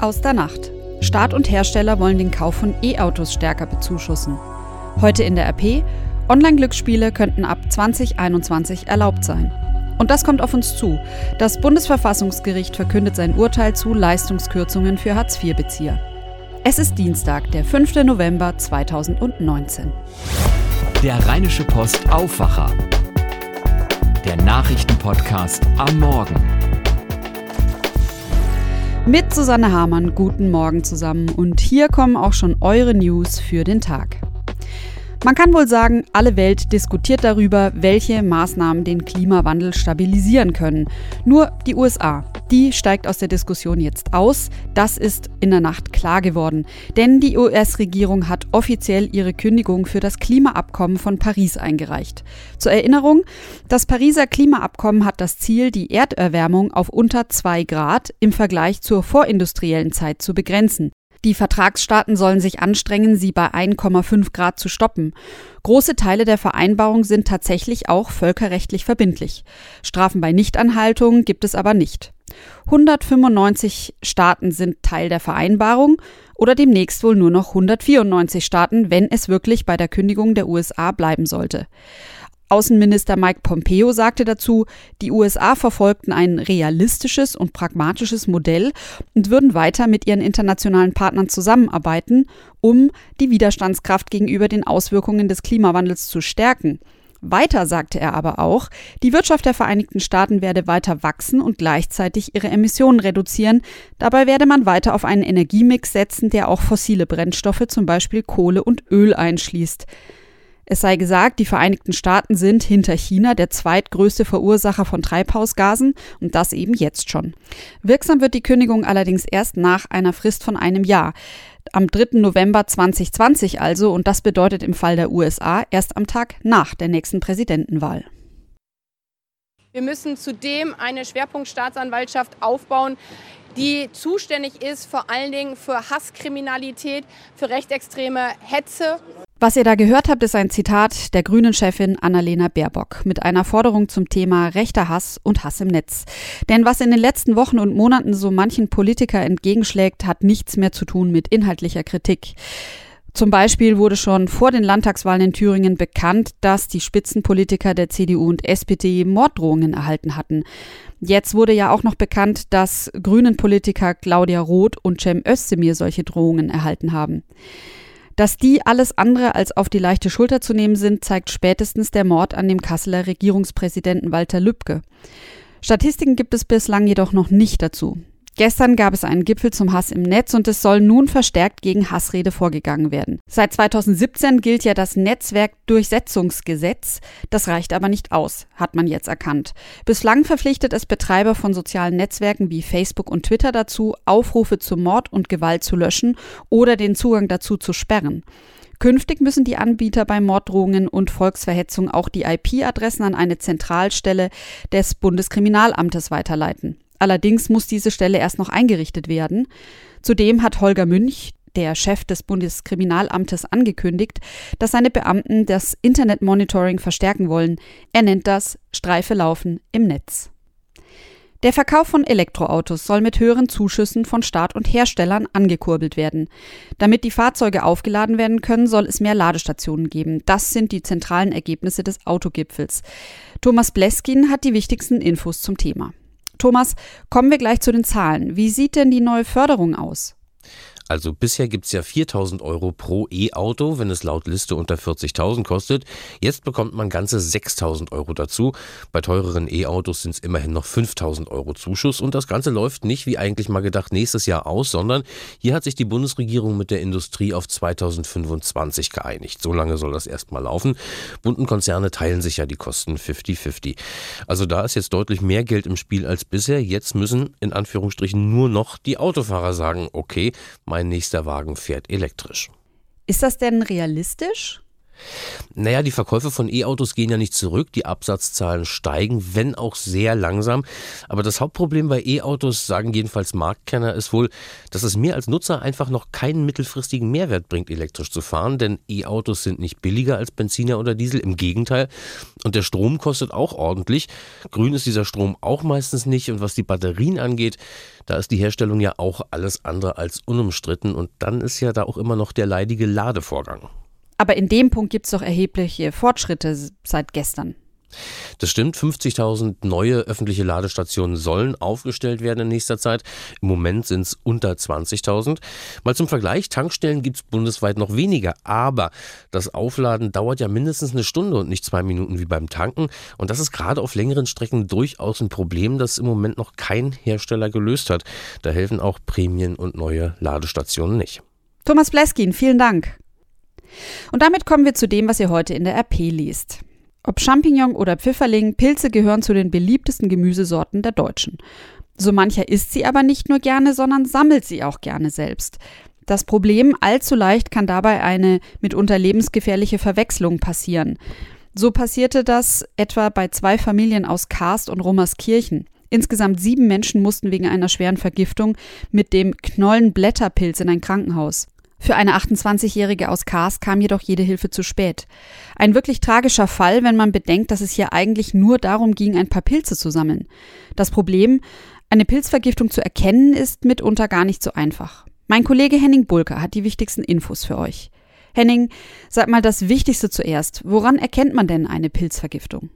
Aus der Nacht. Staat und Hersteller wollen den Kauf von E-Autos stärker bezuschussen. Heute in der RP, Online-Glücksspiele könnten ab 2021 erlaubt sein. Und das kommt auf uns zu. Das Bundesverfassungsgericht verkündet sein Urteil zu Leistungskürzungen für Hartz-IV-Bezieher. Es ist Dienstag, der 5. November 2019. Der Rheinische Post Aufwacher. Der Nachrichtenpodcast am Morgen. Mit Susanne Hamann, guten Morgen zusammen. Und hier kommen auch schon eure News für den Tag. Man kann wohl sagen, alle Welt diskutiert darüber, welche Maßnahmen den Klimawandel stabilisieren können. Nur die USA, die steigt aus der Diskussion jetzt aus. Das ist in der Nacht klar geworden. Denn die US-Regierung hat offiziell ihre Kündigung für das Klimaabkommen von Paris eingereicht. Zur Erinnerung, das Pariser Klimaabkommen hat das Ziel, die Erderwärmung auf unter 2 Grad im Vergleich zur vorindustriellen Zeit zu begrenzen. Die Vertragsstaaten sollen sich anstrengen, sie bei 1,5 Grad zu stoppen. Große Teile der Vereinbarung sind tatsächlich auch völkerrechtlich verbindlich. Strafen bei Nichtanhaltung gibt es aber nicht. 195 Staaten sind Teil der Vereinbarung oder demnächst wohl nur noch 194 Staaten, wenn es wirklich bei der Kündigung der USA bleiben sollte. Außenminister Mike Pompeo sagte dazu, die USA verfolgten ein realistisches und pragmatisches Modell und würden weiter mit ihren internationalen Partnern zusammenarbeiten, um die Widerstandskraft gegenüber den Auswirkungen des Klimawandels zu stärken. Weiter sagte er aber auch, die Wirtschaft der Vereinigten Staaten werde weiter wachsen und gleichzeitig ihre Emissionen reduzieren. Dabei werde man weiter auf einen Energiemix setzen, der auch fossile Brennstoffe, zum Beispiel Kohle und Öl, einschließt. Es sei gesagt, die Vereinigten Staaten sind hinter China der zweitgrößte Verursacher von Treibhausgasen und das eben jetzt schon. Wirksam wird die Kündigung allerdings erst nach einer Frist von einem Jahr. Am 3. November 2020 also und das bedeutet im Fall der USA erst am Tag nach der nächsten Präsidentenwahl. Wir müssen zudem eine Schwerpunktstaatsanwaltschaft aufbauen, die zuständig ist vor allen Dingen für Hasskriminalität, für rechtsextreme Hetze was ihr da gehört habt, ist ein Zitat der Grünen-Chefin Annalena Baerbock mit einer Forderung zum Thema rechter Hass und Hass im Netz. Denn was in den letzten Wochen und Monaten so manchen Politiker entgegenschlägt, hat nichts mehr zu tun mit inhaltlicher Kritik. Zum Beispiel wurde schon vor den Landtagswahlen in Thüringen bekannt, dass die Spitzenpolitiker der CDU und SPD Morddrohungen erhalten hatten. Jetzt wurde ja auch noch bekannt, dass Grünen-Politiker Claudia Roth und Cem Özdemir solche Drohungen erhalten haben. Dass die alles andere als auf die leichte Schulter zu nehmen sind, zeigt spätestens der Mord an dem Kasseler Regierungspräsidenten Walter Lübcke. Statistiken gibt es bislang jedoch noch nicht dazu. Gestern gab es einen Gipfel zum Hass im Netz und es soll nun verstärkt gegen Hassrede vorgegangen werden. Seit 2017 gilt ja das Netzwerkdurchsetzungsgesetz. Das reicht aber nicht aus, hat man jetzt erkannt. Bislang verpflichtet es Betreiber von sozialen Netzwerken wie Facebook und Twitter dazu, Aufrufe zu Mord und Gewalt zu löschen oder den Zugang dazu zu sperren. Künftig müssen die Anbieter bei Morddrohungen und Volksverhetzung auch die IP-Adressen an eine Zentralstelle des Bundeskriminalamtes weiterleiten. Allerdings muss diese Stelle erst noch eingerichtet werden. Zudem hat Holger Münch, der Chef des Bundeskriminalamtes, angekündigt, dass seine Beamten das Internetmonitoring verstärken wollen. Er nennt das Streife laufen im Netz. Der Verkauf von Elektroautos soll mit höheren Zuschüssen von Staat und Herstellern angekurbelt werden. Damit die Fahrzeuge aufgeladen werden können, soll es mehr Ladestationen geben. Das sind die zentralen Ergebnisse des Autogipfels. Thomas Bleskin hat die wichtigsten Infos zum Thema. Thomas, kommen wir gleich zu den Zahlen. Wie sieht denn die neue Förderung aus? Also bisher gibt es ja 4000 Euro pro E-Auto, wenn es laut Liste unter 40.000 kostet. Jetzt bekommt man ganze 6000 Euro dazu. Bei teureren E-Autos sind es immerhin noch 5000 Euro Zuschuss. Und das Ganze läuft nicht, wie eigentlich mal gedacht, nächstes Jahr aus, sondern hier hat sich die Bundesregierung mit der Industrie auf 2025 geeinigt. So lange soll das erstmal laufen. Bunten Konzerne teilen sich ja die Kosten 50-50. Also da ist jetzt deutlich mehr Geld im Spiel als bisher. Jetzt müssen in Anführungsstrichen nur noch die Autofahrer sagen, okay, mein nächster Wagen fährt elektrisch. Ist das denn realistisch? Naja, die Verkäufe von E-Autos gehen ja nicht zurück, die Absatzzahlen steigen, wenn auch sehr langsam. Aber das Hauptproblem bei E-Autos, sagen jedenfalls Marktkenner, ist wohl, dass es mir als Nutzer einfach noch keinen mittelfristigen Mehrwert bringt, elektrisch zu fahren, denn E-Autos sind nicht billiger als Benziner oder Diesel, im Gegenteil. Und der Strom kostet auch ordentlich. Grün ist dieser Strom auch meistens nicht und was die Batterien angeht, da ist die Herstellung ja auch alles andere als unumstritten und dann ist ja da auch immer noch der leidige Ladevorgang. Aber in dem Punkt gibt es doch erhebliche Fortschritte seit gestern. Das stimmt, 50.000 neue öffentliche Ladestationen sollen aufgestellt werden in nächster Zeit. Im Moment sind es unter 20.000. Mal zum Vergleich, Tankstellen gibt es bundesweit noch weniger, aber das Aufladen dauert ja mindestens eine Stunde und nicht zwei Minuten wie beim Tanken. Und das ist gerade auf längeren Strecken durchaus ein Problem, das im Moment noch kein Hersteller gelöst hat. Da helfen auch Prämien und neue Ladestationen nicht. Thomas Bleskin, vielen Dank. Und damit kommen wir zu dem, was ihr heute in der RP liest. Ob Champignon oder Pfifferling, Pilze gehören zu den beliebtesten Gemüsesorten der Deutschen. So mancher isst sie aber nicht nur gerne, sondern sammelt sie auch gerne selbst. Das Problem, allzu leicht kann dabei eine mitunter lebensgefährliche Verwechslung passieren. So passierte das etwa bei zwei Familien aus Karst und Rummerskirchen. Insgesamt sieben Menschen mussten wegen einer schweren Vergiftung mit dem Knollenblätterpilz in ein Krankenhaus. Für eine 28-Jährige aus Kars kam jedoch jede Hilfe zu spät. Ein wirklich tragischer Fall, wenn man bedenkt, dass es hier eigentlich nur darum ging, ein paar Pilze zu sammeln. Das Problem, eine Pilzvergiftung zu erkennen, ist mitunter gar nicht so einfach. Mein Kollege Henning Bulker hat die wichtigsten Infos für euch. Henning, sag mal das Wichtigste zuerst. Woran erkennt man denn eine Pilzvergiftung?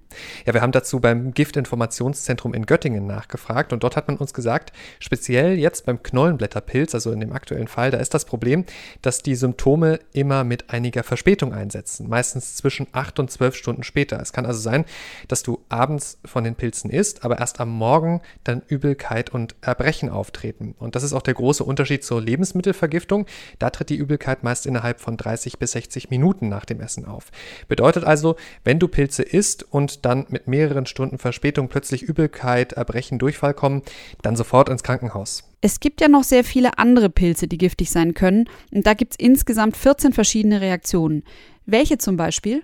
Ja, wir haben dazu beim Giftinformationszentrum in Göttingen nachgefragt und dort hat man uns gesagt, speziell jetzt beim Knollenblätterpilz, also in dem aktuellen Fall, da ist das Problem, dass die Symptome immer mit einiger Verspätung einsetzen, meistens zwischen acht und zwölf Stunden später. Es kann also sein, dass du abends von den Pilzen isst, aber erst am Morgen dann Übelkeit und Erbrechen auftreten. Und das ist auch der große Unterschied zur Lebensmittelvergiftung. Da tritt die Übelkeit meist innerhalb von 30 bis 60 Minuten nach dem Essen auf. Bedeutet also, wenn du Pilze isst und dann mit mehreren Stunden Verspätung plötzlich Übelkeit, Erbrechen, Durchfall kommen, dann sofort ins Krankenhaus. Es gibt ja noch sehr viele andere Pilze, die giftig sein können. Und da gibt es insgesamt 14 verschiedene Reaktionen. Welche zum Beispiel?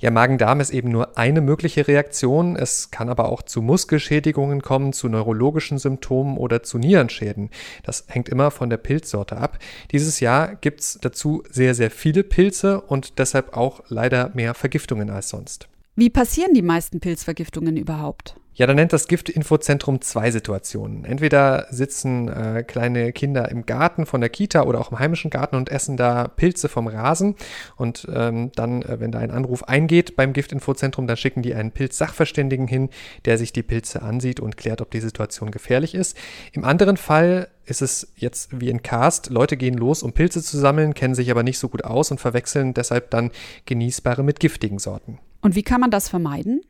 Ja, Magen-Darm ist eben nur eine mögliche Reaktion. Es kann aber auch zu Muskelschädigungen kommen, zu neurologischen Symptomen oder zu Nierenschäden. Das hängt immer von der Pilzsorte ab. Dieses Jahr gibt es dazu sehr, sehr viele Pilze und deshalb auch leider mehr Vergiftungen als sonst. Wie passieren die meisten Pilzvergiftungen überhaupt? Ja, da nennt das Giftinfozentrum zwei Situationen. Entweder sitzen äh, kleine Kinder im Garten von der Kita oder auch im heimischen Garten und essen da Pilze vom Rasen. Und ähm, dann, äh, wenn da ein Anruf eingeht beim Giftinfozentrum, dann schicken die einen Pilzsachverständigen hin, der sich die Pilze ansieht und klärt, ob die Situation gefährlich ist. Im anderen Fall ist es jetzt wie in Cast, Leute gehen los, um Pilze zu sammeln, kennen sich aber nicht so gut aus und verwechseln deshalb dann genießbare mit giftigen Sorten. Und wie kann man das vermeiden?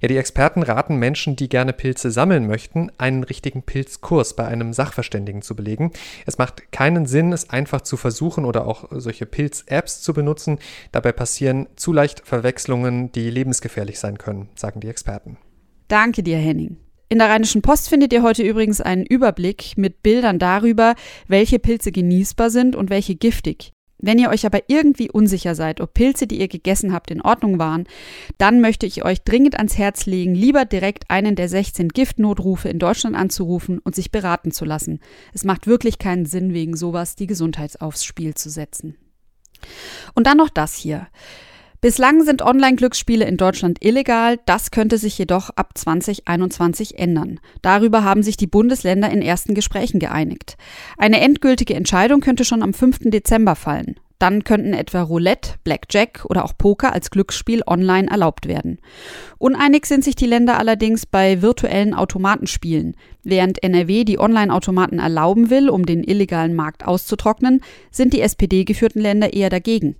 Ja, die Experten raten Menschen, die gerne Pilze sammeln möchten, einen richtigen Pilzkurs bei einem Sachverständigen zu belegen. Es macht keinen Sinn, es einfach zu versuchen oder auch solche Pilz-Apps zu benutzen. Dabei passieren zu leicht Verwechslungen, die lebensgefährlich sein können, sagen die Experten. Danke dir, Henning. In der Rheinischen Post findet ihr heute übrigens einen Überblick mit Bildern darüber, welche Pilze genießbar sind und welche giftig. Wenn ihr euch aber irgendwie unsicher seid, ob Pilze, die ihr gegessen habt, in Ordnung waren, dann möchte ich euch dringend ans Herz legen, lieber direkt einen der 16 Giftnotrufe in Deutschland anzurufen und sich beraten zu lassen. Es macht wirklich keinen Sinn, wegen sowas die Gesundheit aufs Spiel zu setzen. Und dann noch das hier. Bislang sind Online-Glücksspiele in Deutschland illegal, das könnte sich jedoch ab 2021 ändern. Darüber haben sich die Bundesländer in ersten Gesprächen geeinigt. Eine endgültige Entscheidung könnte schon am 5. Dezember fallen. Dann könnten etwa Roulette, Blackjack oder auch Poker als Glücksspiel online erlaubt werden. Uneinig sind sich die Länder allerdings bei virtuellen Automatenspielen. Während NRW die Online-Automaten erlauben will, um den illegalen Markt auszutrocknen, sind die SPD-geführten Länder eher dagegen.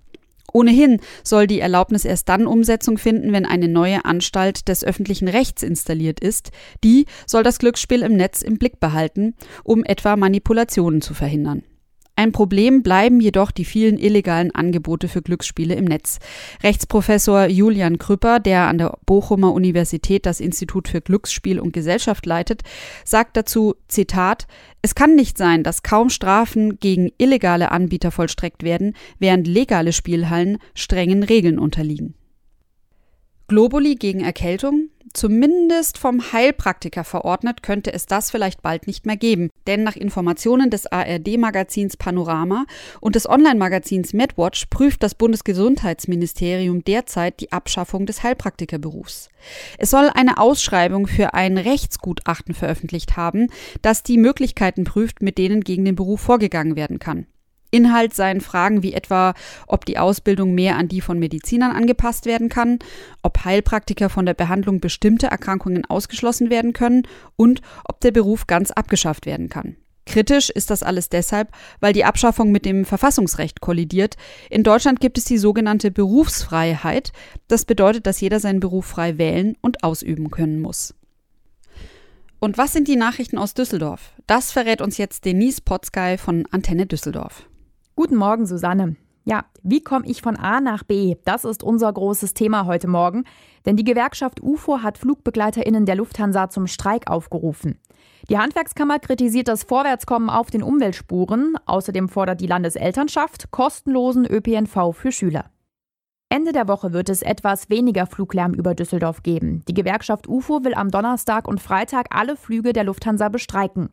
Ohnehin soll die Erlaubnis erst dann Umsetzung finden, wenn eine neue Anstalt des öffentlichen Rechts installiert ist. Die soll das Glücksspiel im Netz im Blick behalten, um etwa Manipulationen zu verhindern. Ein Problem bleiben jedoch die vielen illegalen Angebote für Glücksspiele im Netz. Rechtsprofessor Julian Krüpper, der an der Bochumer Universität das Institut für Glücksspiel und Gesellschaft leitet, sagt dazu, Zitat, es kann nicht sein, dass kaum Strafen gegen illegale Anbieter vollstreckt werden, während legale Spielhallen strengen Regeln unterliegen. Globuli gegen Erkältung? Zumindest vom Heilpraktiker verordnet könnte es das vielleicht bald nicht mehr geben, denn nach Informationen des ARD-Magazins Panorama und des Online-Magazins MedWatch prüft das Bundesgesundheitsministerium derzeit die Abschaffung des Heilpraktikerberufs. Es soll eine Ausschreibung für ein Rechtsgutachten veröffentlicht haben, das die Möglichkeiten prüft, mit denen gegen den Beruf vorgegangen werden kann. Inhalt seien Fragen wie etwa, ob die Ausbildung mehr an die von Medizinern angepasst werden kann, ob Heilpraktiker von der Behandlung bestimmter Erkrankungen ausgeschlossen werden können und ob der Beruf ganz abgeschafft werden kann. Kritisch ist das alles deshalb, weil die Abschaffung mit dem Verfassungsrecht kollidiert. In Deutschland gibt es die sogenannte Berufsfreiheit. Das bedeutet, dass jeder seinen Beruf frei wählen und ausüben können muss. Und was sind die Nachrichten aus Düsseldorf? Das verrät uns jetzt Denise Potzgei von Antenne Düsseldorf. Guten Morgen, Susanne. Ja, wie komme ich von A nach B? Das ist unser großes Thema heute Morgen, denn die Gewerkschaft UFO hat Flugbegleiterinnen der Lufthansa zum Streik aufgerufen. Die Handwerkskammer kritisiert das Vorwärtskommen auf den Umweltspuren. Außerdem fordert die Landeselternschaft kostenlosen ÖPNV für Schüler. Ende der Woche wird es etwas weniger Fluglärm über Düsseldorf geben. Die Gewerkschaft UFO will am Donnerstag und Freitag alle Flüge der Lufthansa bestreiken.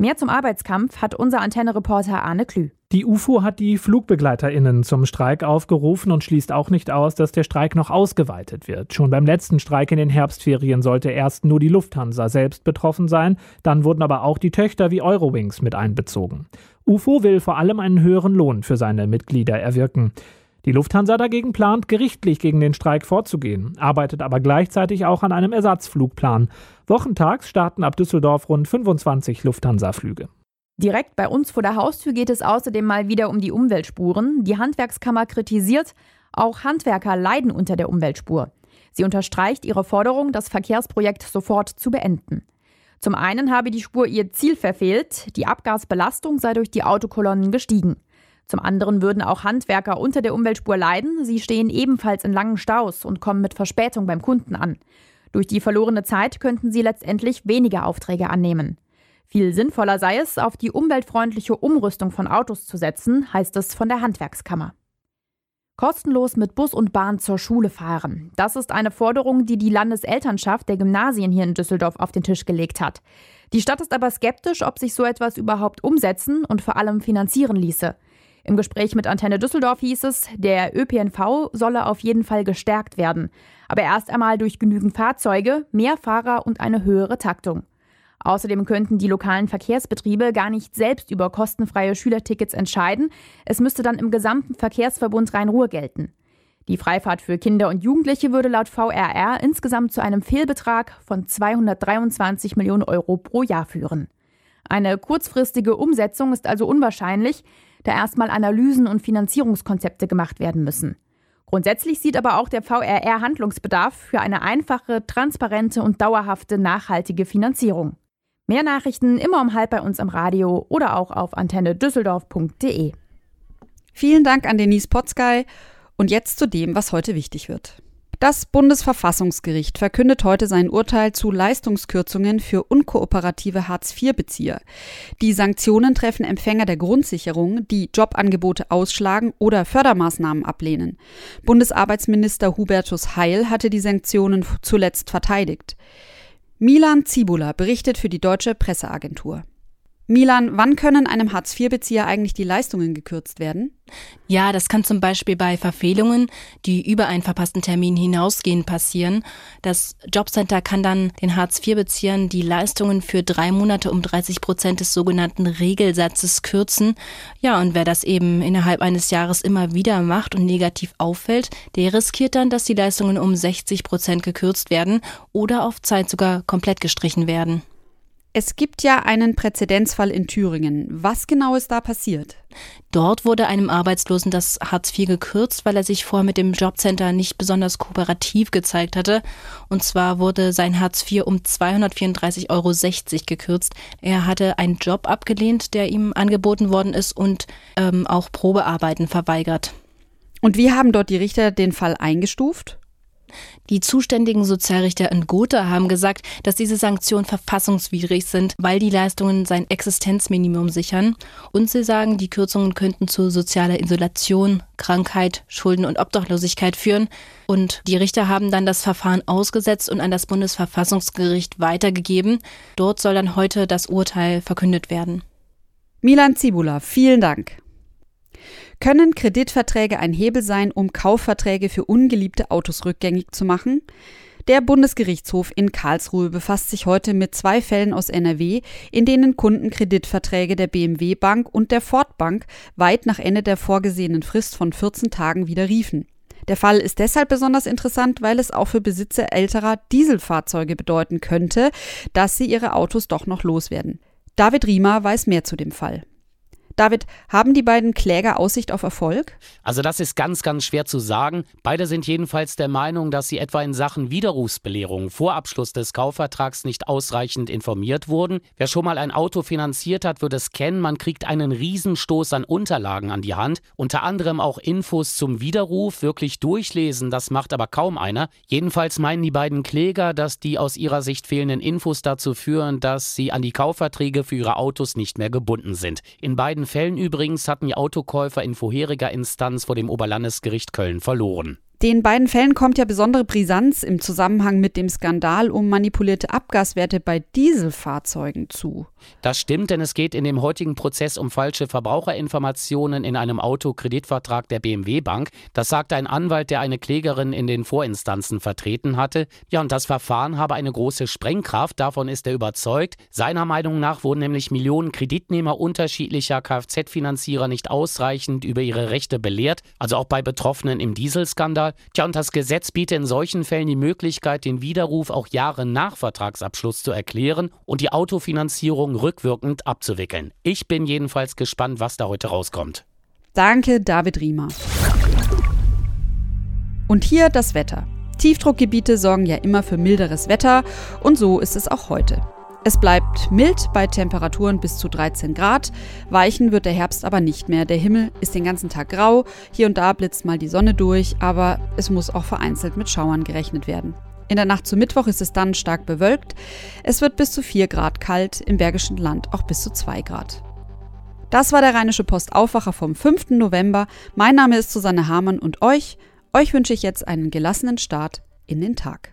Mehr zum Arbeitskampf hat unser Antenne-Reporter Arne Klü. Die UFO hat die FlugbegleiterInnen zum Streik aufgerufen und schließt auch nicht aus, dass der Streik noch ausgeweitet wird. Schon beim letzten Streik in den Herbstferien sollte erst nur die Lufthansa selbst betroffen sein, dann wurden aber auch die Töchter wie Eurowings mit einbezogen. UFO will vor allem einen höheren Lohn für seine Mitglieder erwirken. Die Lufthansa dagegen plant, gerichtlich gegen den Streik vorzugehen, arbeitet aber gleichzeitig auch an einem Ersatzflugplan. Wochentags starten ab Düsseldorf rund 25 Lufthansa-Flüge. Direkt bei uns vor der Haustür geht es außerdem mal wieder um die Umweltspuren. Die Handwerkskammer kritisiert, auch Handwerker leiden unter der Umweltspur. Sie unterstreicht ihre Forderung, das Verkehrsprojekt sofort zu beenden. Zum einen habe die Spur ihr Ziel verfehlt, die Abgasbelastung sei durch die Autokolonnen gestiegen. Zum anderen würden auch Handwerker unter der Umweltspur leiden. Sie stehen ebenfalls in langen Staus und kommen mit Verspätung beim Kunden an. Durch die verlorene Zeit könnten sie letztendlich weniger Aufträge annehmen. Viel sinnvoller sei es, auf die umweltfreundliche Umrüstung von Autos zu setzen, heißt es von der Handwerkskammer. Kostenlos mit Bus und Bahn zur Schule fahren. Das ist eine Forderung, die die Landeselternschaft der Gymnasien hier in Düsseldorf auf den Tisch gelegt hat. Die Stadt ist aber skeptisch, ob sich so etwas überhaupt umsetzen und vor allem finanzieren ließe. Im Gespräch mit Antenne Düsseldorf hieß es, der ÖPNV solle auf jeden Fall gestärkt werden, aber erst einmal durch genügend Fahrzeuge, mehr Fahrer und eine höhere Taktung. Außerdem könnten die lokalen Verkehrsbetriebe gar nicht selbst über kostenfreie Schülertickets entscheiden, es müsste dann im gesamten Verkehrsverbund Rhein-Ruhr gelten. Die Freifahrt für Kinder und Jugendliche würde laut VRR insgesamt zu einem Fehlbetrag von 223 Millionen Euro pro Jahr führen. Eine kurzfristige Umsetzung ist also unwahrscheinlich, da erstmal Analysen und Finanzierungskonzepte gemacht werden müssen. Grundsätzlich sieht aber auch der VRR Handlungsbedarf für eine einfache, transparente und dauerhafte nachhaltige Finanzierung. Mehr Nachrichten immer um halb bei uns am Radio oder auch auf antennedüsseldorf.de. Vielen Dank an Denise Potzgei und jetzt zu dem, was heute wichtig wird. Das Bundesverfassungsgericht verkündet heute sein Urteil zu Leistungskürzungen für unkooperative Hartz-IV-Bezieher. Die Sanktionen treffen Empfänger der Grundsicherung, die Jobangebote ausschlagen oder Fördermaßnahmen ablehnen. Bundesarbeitsminister Hubertus Heil hatte die Sanktionen zuletzt verteidigt. Milan Zibula berichtet für die Deutsche Presseagentur. Milan, wann können einem Hartz-IV-Bezieher eigentlich die Leistungen gekürzt werden? Ja, das kann zum Beispiel bei Verfehlungen, die über einen verpassten Termin hinausgehen, passieren. Das Jobcenter kann dann den Hartz-IV-Beziehern die Leistungen für drei Monate um 30 Prozent des sogenannten Regelsatzes kürzen. Ja, und wer das eben innerhalb eines Jahres immer wieder macht und negativ auffällt, der riskiert dann, dass die Leistungen um 60 Prozent gekürzt werden oder auf Zeit sogar komplett gestrichen werden. Es gibt ja einen Präzedenzfall in Thüringen. Was genau ist da passiert? Dort wurde einem Arbeitslosen das Hartz IV gekürzt, weil er sich vorher mit dem Jobcenter nicht besonders kooperativ gezeigt hatte. Und zwar wurde sein Hartz IV um 234,60 Euro gekürzt. Er hatte einen Job abgelehnt, der ihm angeboten worden ist und ähm, auch Probearbeiten verweigert. Und wie haben dort die Richter den Fall eingestuft? Die zuständigen Sozialrichter in Gotha haben gesagt, dass diese Sanktionen verfassungswidrig sind, weil die Leistungen sein Existenzminimum sichern. Und sie sagen, die Kürzungen könnten zu sozialer Isolation, Krankheit, Schulden und Obdachlosigkeit führen. Und die Richter haben dann das Verfahren ausgesetzt und an das Bundesverfassungsgericht weitergegeben. Dort soll dann heute das Urteil verkündet werden. Milan Zibula, vielen Dank. Können Kreditverträge ein Hebel sein, um Kaufverträge für ungeliebte Autos rückgängig zu machen? Der Bundesgerichtshof in Karlsruhe befasst sich heute mit zwei Fällen aus NRW, in denen Kunden Kreditverträge der BMW Bank und der Ford Bank weit nach Ende der vorgesehenen Frist von 14 Tagen widerriefen. Der Fall ist deshalb besonders interessant, weil es auch für Besitzer älterer Dieselfahrzeuge bedeuten könnte, dass sie ihre Autos doch noch loswerden. David Riemer weiß mehr zu dem Fall. David, haben die beiden Kläger Aussicht auf Erfolg? Also das ist ganz, ganz schwer zu sagen. Beide sind jedenfalls der Meinung, dass sie etwa in Sachen Widerrufsbelehrung vor Abschluss des Kaufvertrags nicht ausreichend informiert wurden. Wer schon mal ein Auto finanziert hat, wird es kennen. Man kriegt einen Riesenstoß an Unterlagen an die Hand. Unter anderem auch Infos zum Widerruf. Wirklich durchlesen, das macht aber kaum einer. Jedenfalls meinen die beiden Kläger, dass die aus ihrer Sicht fehlenden Infos dazu führen, dass sie an die Kaufverträge für ihre Autos nicht mehr gebunden sind. In beiden Fällen übrigens hatten die Autokäufer in vorheriger Instanz vor dem Oberlandesgericht Köln verloren. Den beiden Fällen kommt ja besondere Brisanz im Zusammenhang mit dem Skandal um manipulierte Abgaswerte bei Dieselfahrzeugen zu. Das stimmt, denn es geht in dem heutigen Prozess um falsche Verbraucherinformationen in einem Autokreditvertrag der BMW Bank. Das sagte ein Anwalt, der eine Klägerin in den Vorinstanzen vertreten hatte. Ja, und das Verfahren habe eine große Sprengkraft, davon ist er überzeugt. Seiner Meinung nach wurden nämlich Millionen Kreditnehmer unterschiedlicher Kfz-Finanzierer nicht ausreichend über ihre Rechte belehrt, also auch bei Betroffenen im Dieselskandal. Tja, und das Gesetz bietet in solchen Fällen die Möglichkeit, den Widerruf auch Jahre nach Vertragsabschluss zu erklären und die Autofinanzierung rückwirkend abzuwickeln. Ich bin jedenfalls gespannt, was da heute rauskommt. Danke, David Riemer. Und hier das Wetter. Tiefdruckgebiete sorgen ja immer für milderes Wetter und so ist es auch heute. Es bleibt mild bei Temperaturen bis zu 13 Grad. Weichen wird der Herbst aber nicht mehr. Der Himmel ist den ganzen Tag grau. Hier und da blitzt mal die Sonne durch, aber es muss auch vereinzelt mit Schauern gerechnet werden. In der Nacht zu Mittwoch ist es dann stark bewölkt. Es wird bis zu 4 Grad kalt, im Bergischen Land auch bis zu 2 Grad. Das war der Rheinische Post Aufwacher vom 5. November. Mein Name ist Susanne Hamann und euch, euch wünsche ich jetzt einen gelassenen Start in den Tag.